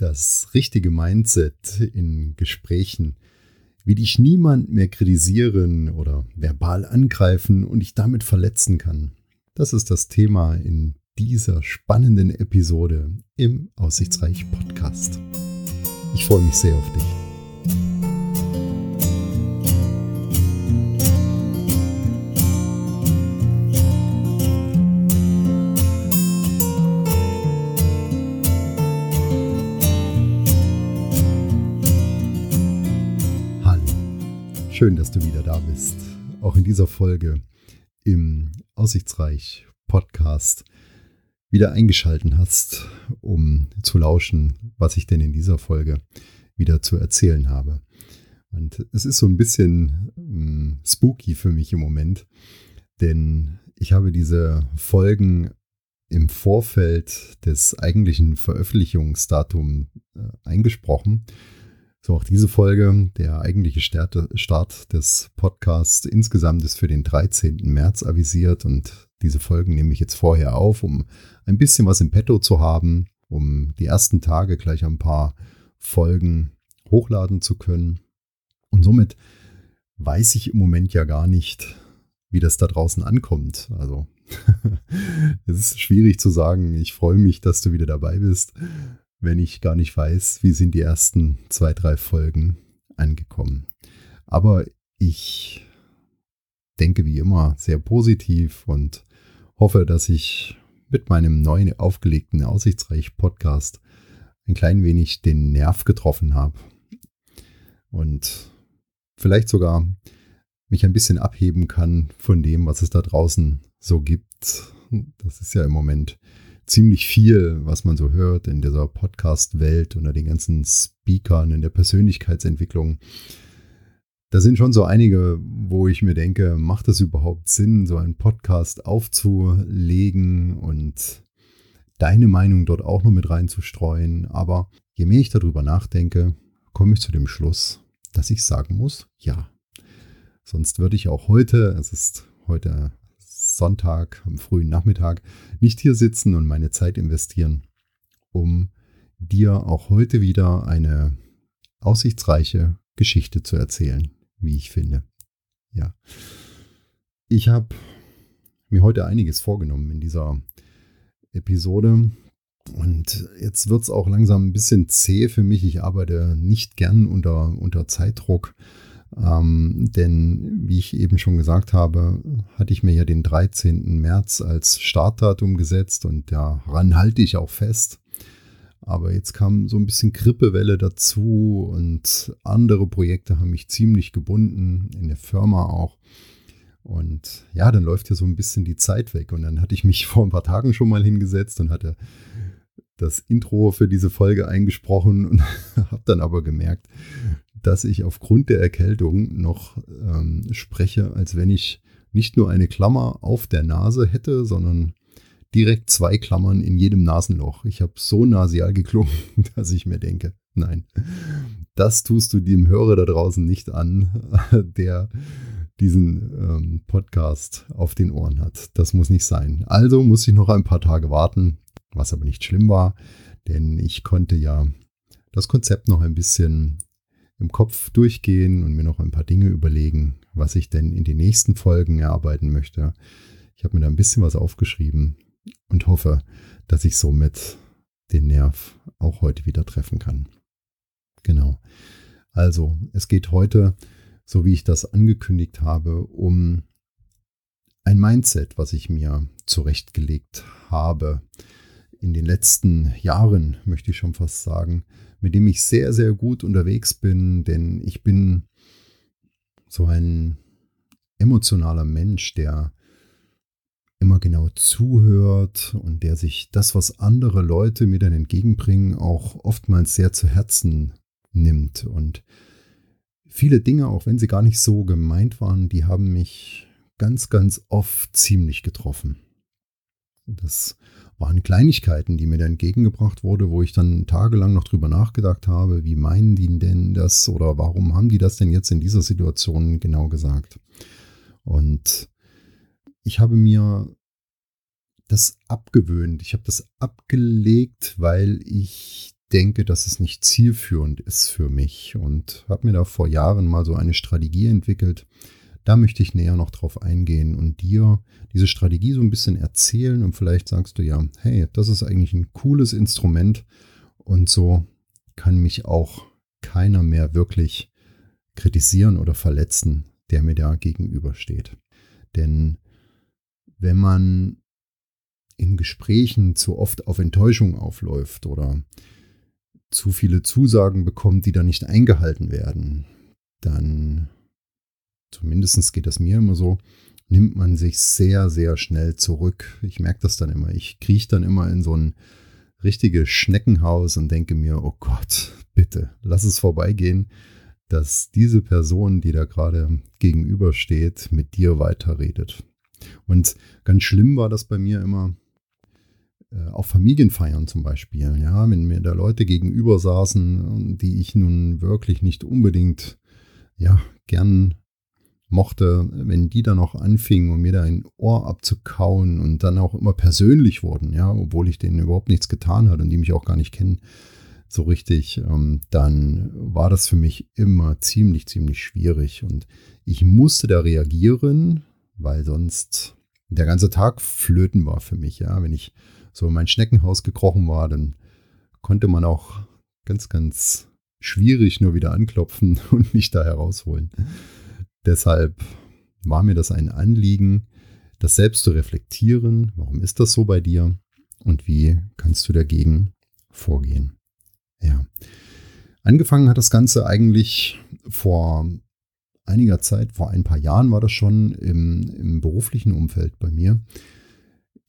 das richtige Mindset in Gesprächen, wie dich niemand mehr kritisieren oder verbal angreifen und dich damit verletzen kann. Das ist das Thema in dieser spannenden Episode im Aussichtsreich Podcast. Ich freue mich sehr auf dich. Schön, dass du wieder da bist. Auch in dieser Folge im Aussichtsreich Podcast wieder eingeschalten hast, um zu lauschen, was ich denn in dieser Folge wieder zu erzählen habe. Und es ist so ein bisschen ähm, spooky für mich im Moment, denn ich habe diese Folgen im Vorfeld des eigentlichen Veröffentlichungsdatums äh, eingesprochen so auch diese Folge, der eigentliche Start des Podcasts insgesamt ist für den 13. März avisiert und diese Folgen nehme ich jetzt vorher auf, um ein bisschen was im Petto zu haben, um die ersten Tage gleich ein paar Folgen hochladen zu können. Und somit weiß ich im Moment ja gar nicht, wie das da draußen ankommt. Also es ist schwierig zu sagen, ich freue mich, dass du wieder dabei bist wenn ich gar nicht weiß, wie sind die ersten zwei, drei Folgen angekommen. Aber ich denke wie immer sehr positiv und hoffe, dass ich mit meinem neuen aufgelegten Aussichtsreich Podcast ein klein wenig den Nerv getroffen habe und vielleicht sogar mich ein bisschen abheben kann von dem, was es da draußen so gibt. Das ist ja im Moment ziemlich viel, was man so hört in dieser Podcast-Welt unter den ganzen Speakern in der Persönlichkeitsentwicklung. Da sind schon so einige, wo ich mir denke, macht es überhaupt Sinn, so einen Podcast aufzulegen und deine Meinung dort auch noch mit reinzustreuen. Aber je mehr ich darüber nachdenke, komme ich zu dem Schluss, dass ich sagen muss, ja. Sonst würde ich auch heute, es ist heute Sonntag, am frühen Nachmittag, nicht hier sitzen und meine Zeit investieren, um dir auch heute wieder eine aussichtsreiche Geschichte zu erzählen, wie ich finde. Ja. Ich habe mir heute einiges vorgenommen in dieser Episode. Und jetzt wird es auch langsam ein bisschen zäh für mich. Ich arbeite nicht gern unter, unter Zeitdruck. Ähm, denn, wie ich eben schon gesagt habe, hatte ich mir ja den 13. März als Startdatum gesetzt und daran halte ich auch fest. Aber jetzt kam so ein bisschen Grippewelle dazu und andere Projekte haben mich ziemlich gebunden, in der Firma auch. Und ja, dann läuft ja so ein bisschen die Zeit weg. Und dann hatte ich mich vor ein paar Tagen schon mal hingesetzt und hatte das Intro für diese Folge eingesprochen und habe dann aber gemerkt, dass ich aufgrund der Erkältung noch ähm, spreche, als wenn ich nicht nur eine Klammer auf der Nase hätte, sondern direkt zwei Klammern in jedem Nasenloch. Ich habe so nasial geklungen, dass ich mir denke, nein, das tust du dem Hörer da draußen nicht an, der diesen ähm, Podcast auf den Ohren hat. Das muss nicht sein. Also muss ich noch ein paar Tage warten, was aber nicht schlimm war, denn ich konnte ja das Konzept noch ein bisschen im Kopf durchgehen und mir noch ein paar Dinge überlegen, was ich denn in den nächsten Folgen erarbeiten möchte. Ich habe mir da ein bisschen was aufgeschrieben und hoffe, dass ich somit den Nerv auch heute wieder treffen kann. Genau. Also, es geht heute, so wie ich das angekündigt habe, um ein Mindset, was ich mir zurechtgelegt habe in den letzten Jahren, möchte ich schon fast sagen, mit dem ich sehr, sehr gut unterwegs bin, denn ich bin so ein emotionaler Mensch, der immer genau zuhört und der sich das, was andere Leute mir dann entgegenbringen, auch oftmals sehr zu Herzen nimmt. Und viele Dinge, auch wenn sie gar nicht so gemeint waren, die haben mich ganz, ganz oft ziemlich getroffen. Das waren Kleinigkeiten, die mir da entgegengebracht wurde, wo ich dann tagelang noch drüber nachgedacht habe, wie meinen die denn das oder warum haben die das denn jetzt in dieser Situation genau gesagt? Und ich habe mir das abgewöhnt, ich habe das abgelegt, weil ich denke, dass es nicht zielführend ist für mich und habe mir da vor Jahren mal so eine Strategie entwickelt. Da möchte ich näher noch drauf eingehen und dir diese Strategie so ein bisschen erzählen und vielleicht sagst du ja, hey, das ist eigentlich ein cooles Instrument und so kann mich auch keiner mehr wirklich kritisieren oder verletzen, der mir da gegenübersteht. Denn wenn man in Gesprächen zu oft auf Enttäuschung aufläuft oder zu viele Zusagen bekommt, die dann nicht eingehalten werden, dann, zumindest geht das mir immer so, nimmt man sich sehr, sehr schnell zurück. Ich merke das dann immer. Ich krieche dann immer in so ein richtiges Schneckenhaus und denke mir, oh Gott, bitte, lass es vorbeigehen, dass diese Person, die da gerade gegenübersteht, mit dir weiterredet. Und ganz schlimm war das bei mir immer, äh, auch Familienfeiern zum Beispiel, ja, wenn mir da Leute gegenüber saßen, die ich nun wirklich nicht unbedingt, ja, gern mochte, wenn die dann auch anfingen, um mir da ein Ohr abzukauen und dann auch immer persönlich wurden, ja, obwohl ich denen überhaupt nichts getan hat und die mich auch gar nicht kennen, so richtig, ähm, dann war das für mich immer ziemlich, ziemlich schwierig und ich musste da reagieren, weil sonst der ganze Tag flöten war für mich, ja, wenn ich so in mein Schneckenhaus gekrochen war, dann konnte man auch ganz, ganz schwierig nur wieder anklopfen und mich da herausholen. Deshalb war mir das ein Anliegen, das selbst zu reflektieren. Warum ist das so bei dir? Und wie kannst du dagegen vorgehen? Ja. Angefangen hat das Ganze eigentlich vor einiger Zeit, vor ein paar Jahren war das schon im, im beruflichen Umfeld bei mir.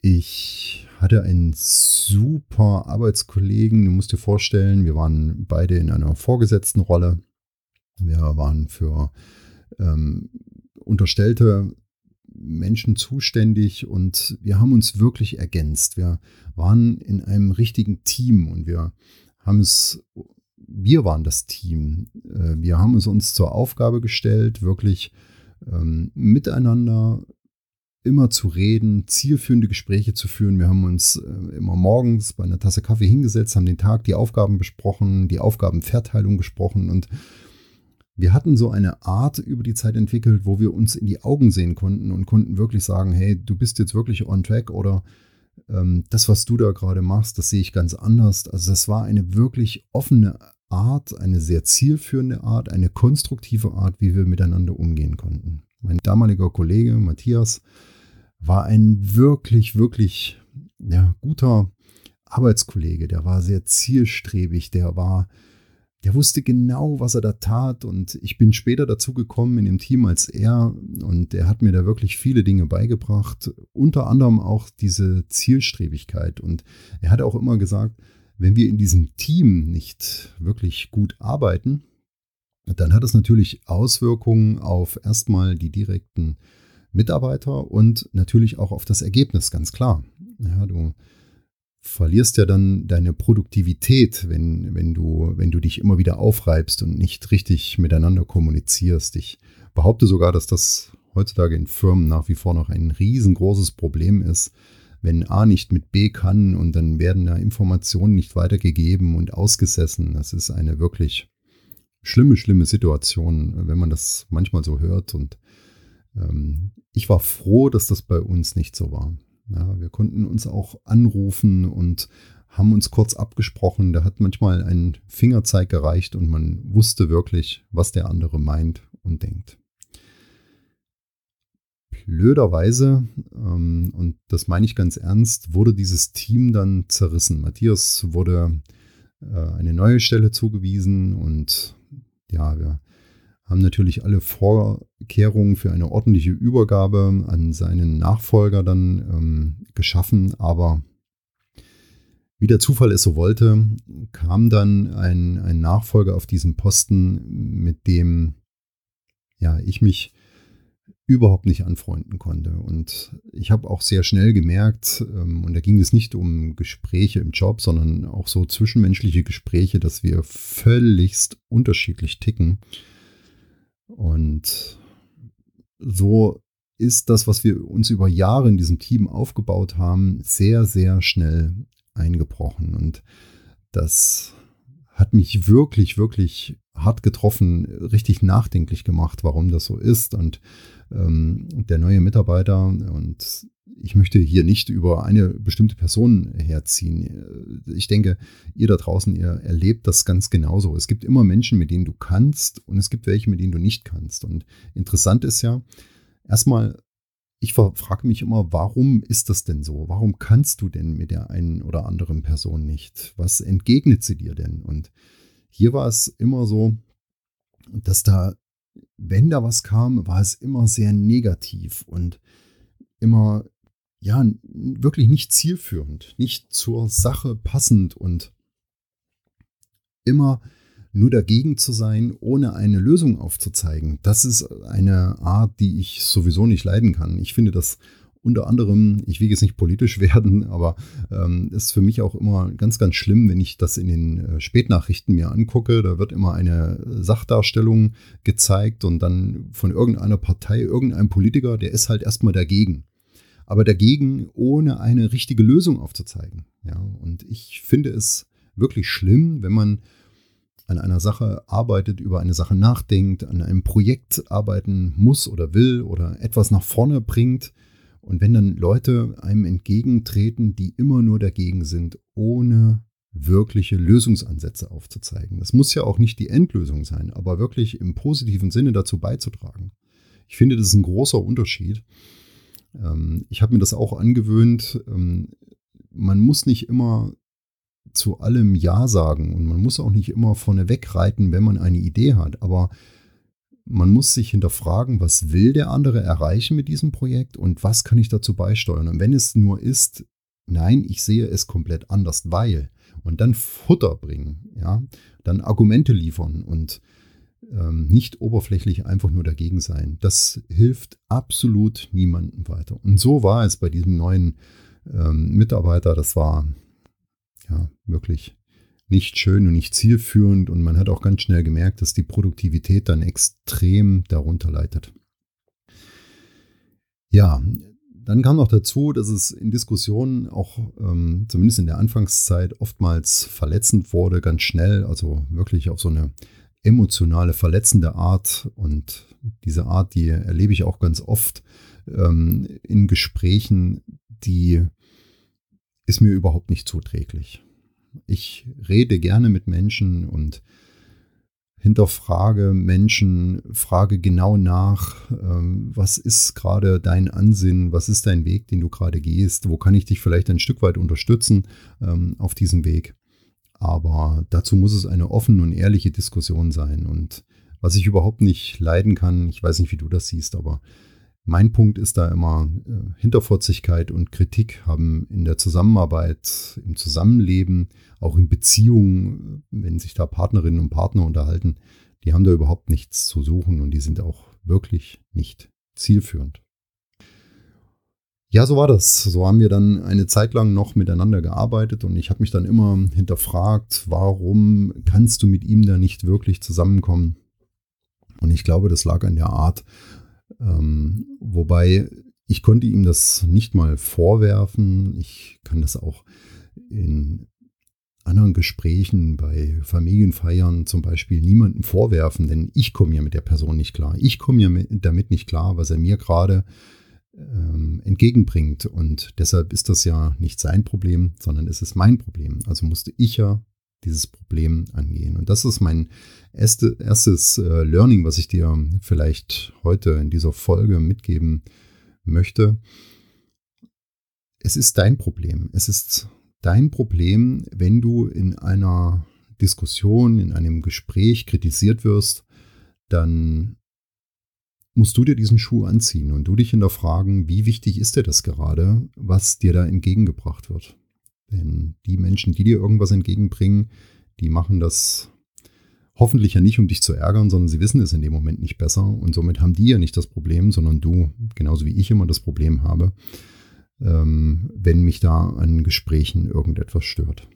Ich hatte einen super Arbeitskollegen. Du musst dir vorstellen, wir waren beide in einer vorgesetzten Rolle. Wir waren für ähm, unterstellte Menschen zuständig und wir haben uns wirklich ergänzt. Wir waren in einem richtigen Team und wir haben es, wir waren das Team. Äh, wir haben es uns zur Aufgabe gestellt, wirklich ähm, miteinander immer zu reden, zielführende Gespräche zu führen. Wir haben uns äh, immer morgens bei einer Tasse Kaffee hingesetzt, haben den Tag die Aufgaben besprochen, die Aufgabenverteilung gesprochen und wir hatten so eine Art über die Zeit entwickelt, wo wir uns in die Augen sehen konnten und konnten wirklich sagen, hey, du bist jetzt wirklich on track oder ähm, das, was du da gerade machst, das sehe ich ganz anders. Also das war eine wirklich offene Art, eine sehr zielführende Art, eine konstruktive Art, wie wir miteinander umgehen konnten. Mein damaliger Kollege Matthias war ein wirklich, wirklich ja, guter Arbeitskollege. Der war sehr zielstrebig, der war, der wusste genau, was er da tat. Und ich bin später dazu gekommen in dem Team als er. Und er hat mir da wirklich viele Dinge beigebracht, unter anderem auch diese Zielstrebigkeit. Und er hat auch immer gesagt, wenn wir in diesem Team nicht wirklich gut arbeiten, dann hat es natürlich Auswirkungen auf erstmal die direkten Mitarbeiter und natürlich auch auf das Ergebnis, ganz klar. Ja, du verlierst ja dann deine Produktivität, wenn, wenn, du, wenn du dich immer wieder aufreibst und nicht richtig miteinander kommunizierst. Ich behaupte sogar, dass das heutzutage in Firmen nach wie vor noch ein riesengroßes Problem ist, wenn A nicht mit B kann und dann werden da Informationen nicht weitergegeben und ausgesessen. Das ist eine wirklich schlimme, schlimme Situation, wenn man das manchmal so hört. Und ähm, ich war froh, dass das bei uns nicht so war. Ja, wir konnten uns auch anrufen und haben uns kurz abgesprochen. Da hat manchmal ein Fingerzeig gereicht und man wusste wirklich, was der andere meint und denkt. Blöderweise, ähm, und das meine ich ganz ernst, wurde dieses Team dann zerrissen. Matthias wurde äh, eine neue Stelle zugewiesen und ja, wir haben natürlich alle Vorkehrungen für eine ordentliche Übergabe an seinen Nachfolger dann ähm, geschaffen, aber wie der Zufall es so wollte, kam dann ein, ein Nachfolger auf diesen Posten, mit dem ja, ich mich überhaupt nicht anfreunden konnte. Und ich habe auch sehr schnell gemerkt, ähm, und da ging es nicht um Gespräche im Job, sondern auch so zwischenmenschliche Gespräche, dass wir völligst unterschiedlich ticken. Und so ist das, was wir uns über Jahre in diesem Team aufgebaut haben, sehr, sehr schnell eingebrochen. Und das hat mich wirklich, wirklich hart getroffen, richtig nachdenklich gemacht, warum das so ist. Und ähm, der neue Mitarbeiter, und ich möchte hier nicht über eine bestimmte Person herziehen. Ich denke, ihr da draußen, ihr erlebt das ganz genauso. Es gibt immer Menschen, mit denen du kannst und es gibt welche, mit denen du nicht kannst. Und interessant ist ja, erstmal ich frage mich immer, warum ist das denn so? Warum kannst du denn mit der einen oder anderen Person nicht? Was entgegnet sie dir denn? Und hier war es immer so, dass da, wenn da was kam, war es immer sehr negativ und immer, ja, wirklich nicht zielführend, nicht zur Sache passend und immer nur dagegen zu sein, ohne eine Lösung aufzuzeigen, das ist eine Art, die ich sowieso nicht leiden kann. Ich finde das unter anderem, ich will jetzt nicht politisch werden, aber ähm, ist für mich auch immer ganz, ganz schlimm, wenn ich das in den äh, Spätnachrichten mir angucke. Da wird immer eine Sachdarstellung gezeigt und dann von irgendeiner Partei, irgendeinem Politiker, der ist halt erstmal dagegen. Aber dagegen, ohne eine richtige Lösung aufzuzeigen. Ja, und ich finde es wirklich schlimm, wenn man an einer Sache arbeitet, über eine Sache nachdenkt, an einem Projekt arbeiten muss oder will oder etwas nach vorne bringt. Und wenn dann Leute einem entgegentreten, die immer nur dagegen sind, ohne wirkliche Lösungsansätze aufzuzeigen. Das muss ja auch nicht die Endlösung sein, aber wirklich im positiven Sinne dazu beizutragen. Ich finde, das ist ein großer Unterschied. Ähm, ich habe mir das auch angewöhnt. Ähm, man muss nicht immer zu allem Ja sagen und man muss auch nicht immer vorne wegreiten, wenn man eine Idee hat, aber man muss sich hinterfragen, was will der andere erreichen mit diesem Projekt und was kann ich dazu beisteuern. Und wenn es nur ist, nein, ich sehe es komplett anders, weil und dann Futter bringen, ja, dann Argumente liefern und ähm, nicht oberflächlich einfach nur dagegen sein. Das hilft absolut niemandem weiter. Und so war es bei diesem neuen ähm, Mitarbeiter. Das war ja, wirklich nicht schön und nicht zielführend. Und man hat auch ganz schnell gemerkt, dass die Produktivität dann extrem darunter leidet. Ja, dann kam noch dazu, dass es in Diskussionen auch, ähm, zumindest in der Anfangszeit, oftmals verletzend wurde, ganz schnell, also wirklich auf so eine emotionale, verletzende Art. Und diese Art, die erlebe ich auch ganz oft ähm, in Gesprächen, die ist mir überhaupt nicht zuträglich. Ich rede gerne mit Menschen und hinterfrage Menschen, frage genau nach, ähm, was ist gerade dein Ansinn, was ist dein Weg, den du gerade gehst, wo kann ich dich vielleicht ein Stück weit unterstützen ähm, auf diesem Weg. Aber dazu muss es eine offene und ehrliche Diskussion sein. Und was ich überhaupt nicht leiden kann, ich weiß nicht, wie du das siehst, aber mein Punkt ist da immer, äh, Hinterfotzigkeit und Kritik haben in der Zusammenarbeit, im Zusammenleben, auch in Beziehungen, wenn sich da Partnerinnen und Partner unterhalten, die haben da überhaupt nichts zu suchen und die sind auch wirklich nicht zielführend. Ja, so war das. So haben wir dann eine Zeit lang noch miteinander gearbeitet und ich habe mich dann immer hinterfragt, warum kannst du mit ihm da nicht wirklich zusammenkommen? Und ich glaube, das lag an der Art, ähm, wobei ich konnte ihm das nicht mal vorwerfen. Ich kann das auch in anderen Gesprächen bei Familienfeiern zum Beispiel niemandem vorwerfen, denn ich komme ja mit der Person nicht klar. Ich komme ja damit nicht klar, was er mir gerade ähm, entgegenbringt. Und deshalb ist das ja nicht sein Problem, sondern es ist mein Problem. Also musste ich ja dieses Problem angehen. Und das ist mein erste, erstes äh, Learning, was ich dir vielleicht heute in dieser Folge mitgeben möchte. Es ist dein Problem. Es ist dein Problem, wenn du in einer Diskussion, in einem Gespräch kritisiert wirst, dann musst du dir diesen Schuh anziehen und du dich hinterfragen, wie wichtig ist dir das gerade, was dir da entgegengebracht wird. Denn die Menschen, die dir irgendwas entgegenbringen, die machen das hoffentlich ja nicht, um dich zu ärgern, sondern sie wissen es in dem Moment nicht besser. Und somit haben die ja nicht das Problem, sondern du, genauso wie ich immer das Problem habe, ähm, wenn mich da an Gesprächen irgendetwas stört.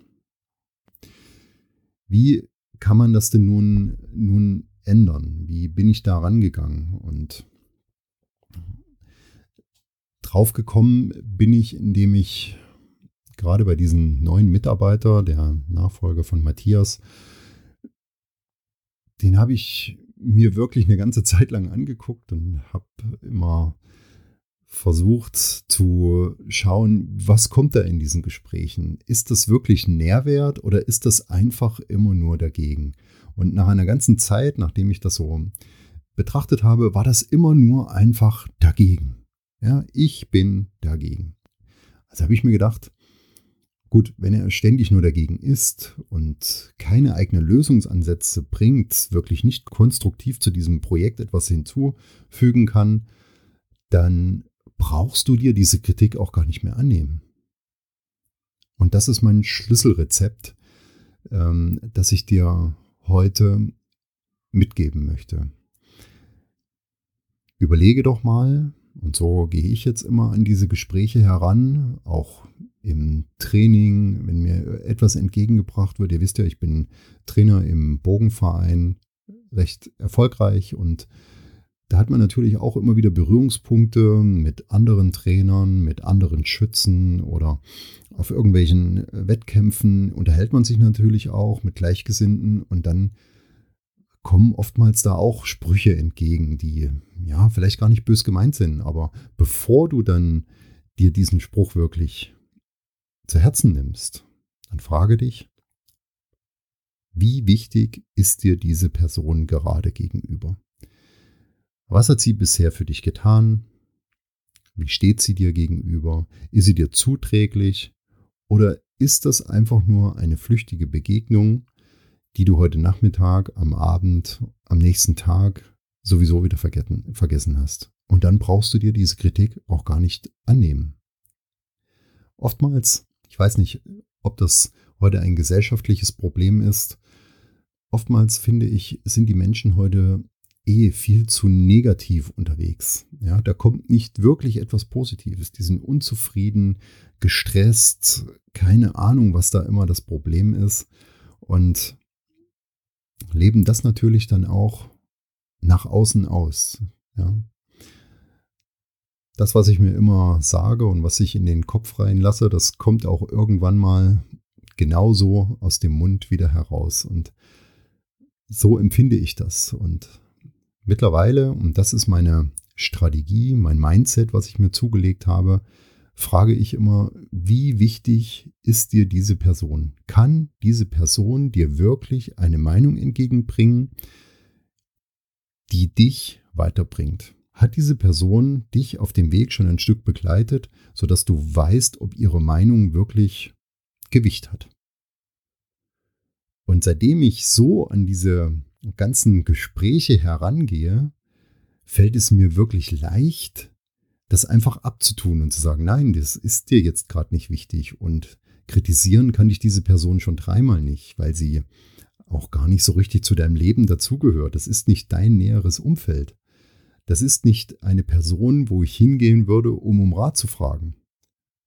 Wie kann man das denn nun, nun ändern? Wie bin ich da rangegangen? Und draufgekommen bin ich, indem ich gerade bei diesem neuen Mitarbeiter, der Nachfolger von Matthias, den habe ich mir wirklich eine ganze Zeit lang angeguckt und habe immer versucht zu schauen, was kommt da in diesen Gesprächen? Ist das wirklich Nährwert oder ist das einfach immer nur dagegen? Und nach einer ganzen Zeit, nachdem ich das so betrachtet habe, war das immer nur einfach dagegen. Ja, ich bin dagegen. Also habe ich mir gedacht, gut, wenn er ständig nur dagegen ist und keine eigenen Lösungsansätze bringt, wirklich nicht konstruktiv zu diesem Projekt etwas hinzufügen kann, dann brauchst du dir diese Kritik auch gar nicht mehr annehmen. Und das ist mein Schlüsselrezept, ähm, das ich dir heute mitgeben möchte. Überlege doch mal, und so gehe ich jetzt immer an diese Gespräche heran, auch im Training, wenn mir etwas entgegengebracht wird. Ihr wisst ja, ich bin Trainer im Bogenverein, recht erfolgreich und da hat man natürlich auch immer wieder Berührungspunkte mit anderen Trainern, mit anderen Schützen oder auf irgendwelchen Wettkämpfen unterhält man sich natürlich auch mit Gleichgesinnten und dann kommen oftmals da auch Sprüche entgegen, die ja vielleicht gar nicht bös gemeint sind, aber bevor du dann dir diesen Spruch wirklich zu Herzen nimmst, dann frage dich, wie wichtig ist dir diese Person gerade gegenüber? Was hat sie bisher für dich getan? Wie steht sie dir gegenüber? Ist sie dir zuträglich? Oder ist das einfach nur eine flüchtige Begegnung, die du heute Nachmittag, am Abend, am nächsten Tag sowieso wieder vergessen hast? Und dann brauchst du dir diese Kritik auch gar nicht annehmen. Oftmals, ich weiß nicht, ob das heute ein gesellschaftliches Problem ist, oftmals finde ich, sind die Menschen heute eh viel zu negativ unterwegs. Ja, da kommt nicht wirklich etwas Positives. Die sind unzufrieden, gestresst, keine Ahnung, was da immer das Problem ist. Und leben das natürlich dann auch nach außen aus. Ja. Das, was ich mir immer sage und was ich in den Kopf reinlasse, das kommt auch irgendwann mal genauso aus dem Mund wieder heraus. Und so empfinde ich das. Und Mittlerweile, und das ist meine Strategie, mein Mindset, was ich mir zugelegt habe, frage ich immer, wie wichtig ist dir diese Person? Kann diese Person dir wirklich eine Meinung entgegenbringen, die dich weiterbringt? Hat diese Person dich auf dem Weg schon ein Stück begleitet, sodass du weißt, ob ihre Meinung wirklich Gewicht hat? Und seitdem ich so an diese ganzen Gespräche herangehe, fällt es mir wirklich leicht, das einfach abzutun und zu sagen, nein, das ist dir jetzt gerade nicht wichtig. Und kritisieren kann ich diese Person schon dreimal nicht, weil sie auch gar nicht so richtig zu deinem Leben dazugehört. Das ist nicht dein näheres Umfeld. Das ist nicht eine Person, wo ich hingehen würde, um um Rat zu fragen.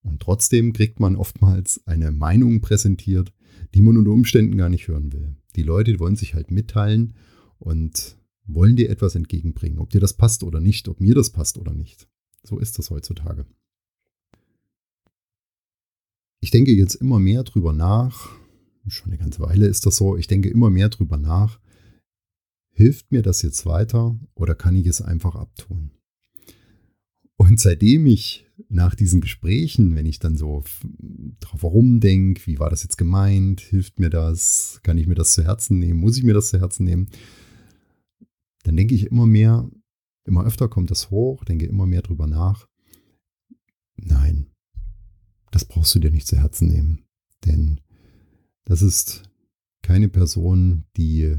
Und trotzdem kriegt man oftmals eine Meinung präsentiert, die man unter Umständen gar nicht hören will. Die Leute wollen sich halt mitteilen und wollen dir etwas entgegenbringen, ob dir das passt oder nicht, ob mir das passt oder nicht. So ist das heutzutage. Ich denke jetzt immer mehr drüber nach, schon eine ganze Weile ist das so, ich denke immer mehr drüber nach, hilft mir das jetzt weiter oder kann ich es einfach abtun? Und seitdem ich nach diesen Gesprächen, wenn ich dann so drauf herumdenke, wie war das jetzt gemeint, hilft mir das, kann ich mir das zu Herzen nehmen, muss ich mir das zu Herzen nehmen, dann denke ich immer mehr, immer öfter kommt das hoch, denke immer mehr drüber nach. Nein, das brauchst du dir nicht zu Herzen nehmen, denn das ist keine Person, die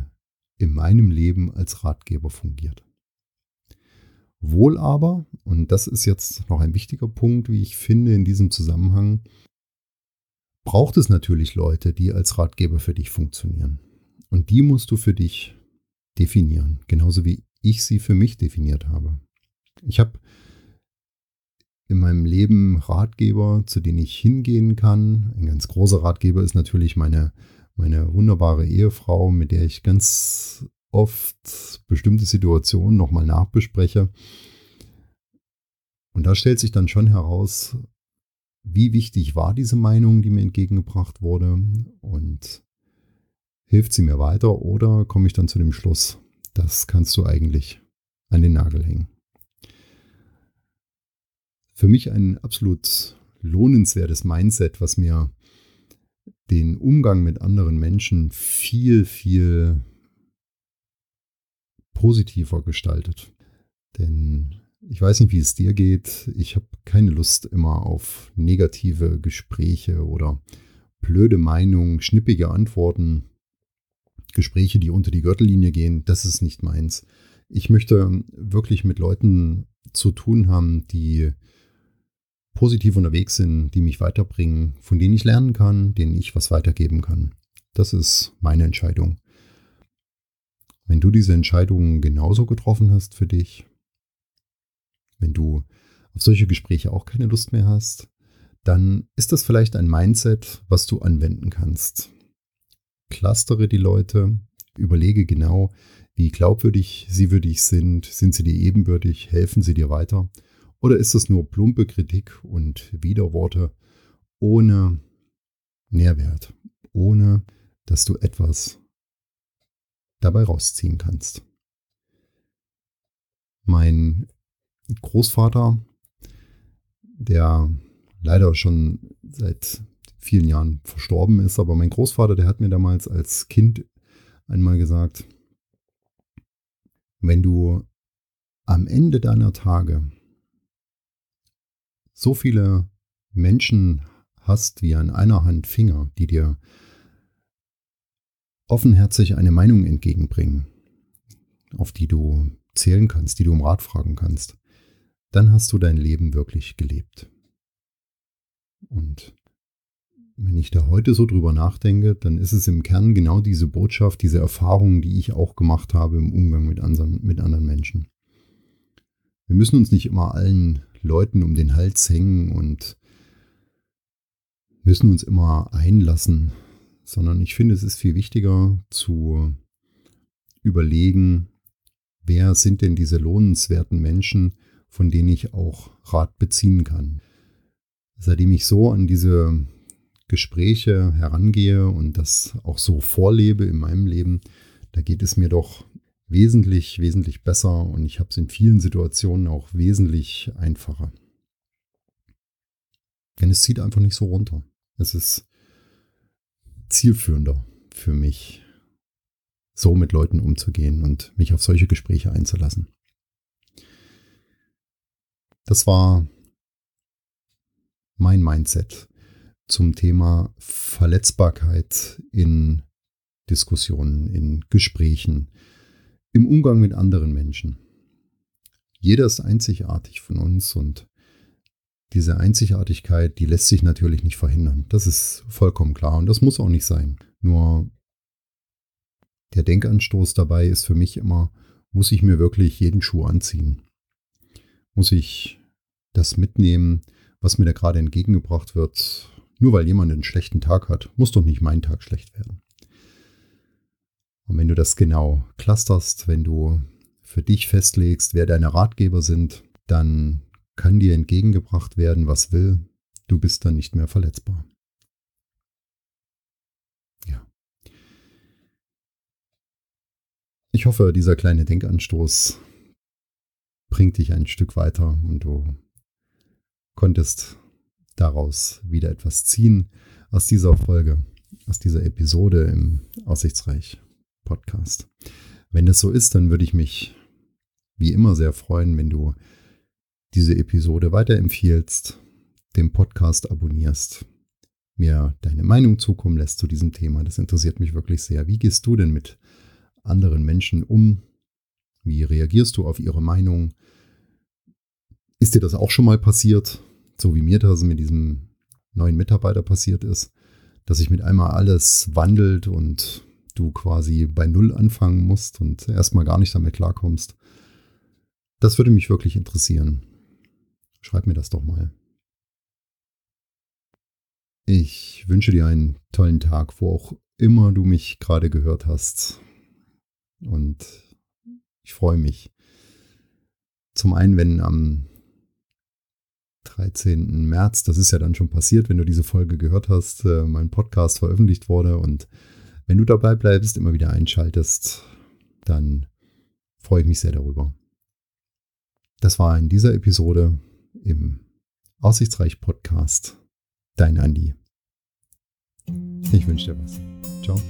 in meinem Leben als Ratgeber fungiert. Wohl aber, und das ist jetzt noch ein wichtiger Punkt, wie ich finde in diesem Zusammenhang, braucht es natürlich Leute, die als Ratgeber für dich funktionieren. Und die musst du für dich definieren, genauso wie ich sie für mich definiert habe. Ich habe in meinem Leben Ratgeber, zu denen ich hingehen kann. Ein ganz großer Ratgeber ist natürlich meine, meine wunderbare Ehefrau, mit der ich ganz oft bestimmte Situationen nochmal nachbespreche. Und da stellt sich dann schon heraus, wie wichtig war diese Meinung, die mir entgegengebracht wurde und hilft sie mir weiter oder komme ich dann zu dem Schluss, das kannst du eigentlich an den Nagel hängen. Für mich ein absolut lohnenswertes Mindset, was mir den Umgang mit anderen Menschen viel, viel positiver gestaltet. Denn ich weiß nicht, wie es dir geht. Ich habe keine Lust immer auf negative Gespräche oder blöde Meinungen, schnippige Antworten, Gespräche, die unter die Gürtellinie gehen. Das ist nicht meins. Ich möchte wirklich mit Leuten zu tun haben, die positiv unterwegs sind, die mich weiterbringen, von denen ich lernen kann, denen ich was weitergeben kann. Das ist meine Entscheidung. Wenn du diese Entscheidung genauso getroffen hast für dich, wenn du auf solche Gespräche auch keine Lust mehr hast, dann ist das vielleicht ein Mindset, was du anwenden kannst. Clustere die Leute, überlege genau, wie glaubwürdig sie für dich sind, sind sie dir ebenbürtig, helfen sie dir weiter oder ist das nur plumpe Kritik und Widerworte ohne Nährwert, ohne dass du etwas dabei rausziehen kannst. Mein Großvater, der leider schon seit vielen Jahren verstorben ist, aber mein Großvater, der hat mir damals als Kind einmal gesagt, wenn du am Ende deiner Tage so viele Menschen hast wie an einer Hand Finger, die dir offenherzig eine Meinung entgegenbringen, auf die du zählen kannst, die du um Rat fragen kannst, dann hast du dein Leben wirklich gelebt. Und wenn ich da heute so drüber nachdenke, dann ist es im Kern genau diese Botschaft, diese Erfahrungen, die ich auch gemacht habe im Umgang mit anderen, mit anderen Menschen. Wir müssen uns nicht immer allen Leuten um den Hals hängen und müssen uns immer einlassen, sondern ich finde, es ist viel wichtiger zu überlegen, wer sind denn diese lohnenswerten Menschen, von denen ich auch Rat beziehen kann. Seitdem ich so an diese Gespräche herangehe und das auch so vorlebe in meinem Leben, da geht es mir doch wesentlich, wesentlich besser und ich habe es in vielen Situationen auch wesentlich einfacher. Denn es zieht einfach nicht so runter. Es ist zielführender für mich, so mit Leuten umzugehen und mich auf solche Gespräche einzulassen. Das war mein Mindset zum Thema Verletzbarkeit in Diskussionen, in Gesprächen, im Umgang mit anderen Menschen. Jeder ist einzigartig von uns und diese Einzigartigkeit, die lässt sich natürlich nicht verhindern. Das ist vollkommen klar und das muss auch nicht sein. Nur der Denkanstoß dabei ist für mich immer, muss ich mir wirklich jeden Schuh anziehen? Muss ich das mitnehmen, was mir da gerade entgegengebracht wird? Nur weil jemand einen schlechten Tag hat, muss doch nicht mein Tag schlecht werden. Und wenn du das genau clusterst, wenn du für dich festlegst, wer deine Ratgeber sind, dann kann dir entgegengebracht werden, was will. Du bist dann nicht mehr verletzbar. Ja. Ich hoffe, dieser kleine Denkanstoß bringt dich ein Stück weiter und du konntest daraus wieder etwas ziehen aus dieser Folge, aus dieser Episode im Aussichtsreich Podcast. Wenn das so ist, dann würde ich mich wie immer sehr freuen, wenn du diese Episode weiterempfiehlst, den Podcast abonnierst, mir deine Meinung zukommen lässt zu diesem Thema. Das interessiert mich wirklich sehr. Wie gehst du denn mit anderen Menschen um? Wie reagierst du auf ihre Meinung? Ist dir das auch schon mal passiert, so wie mir das mit diesem neuen Mitarbeiter passiert ist, dass sich mit einmal alles wandelt und du quasi bei Null anfangen musst und erstmal gar nicht damit klarkommst. Das würde mich wirklich interessieren. Schreib mir das doch mal. Ich wünsche dir einen tollen Tag, wo auch immer du mich gerade gehört hast. Und ich freue mich. Zum einen, wenn am 13. März, das ist ja dann schon passiert, wenn du diese Folge gehört hast, äh, mein Podcast veröffentlicht wurde und Wenn du dabei bleibst, immer wieder einschaltest, dann freue ich mich sehr darüber. Das war in dieser Episode im Aussichtsreich Podcast. Dein Andi. Ich wünsche dir was. Ciao.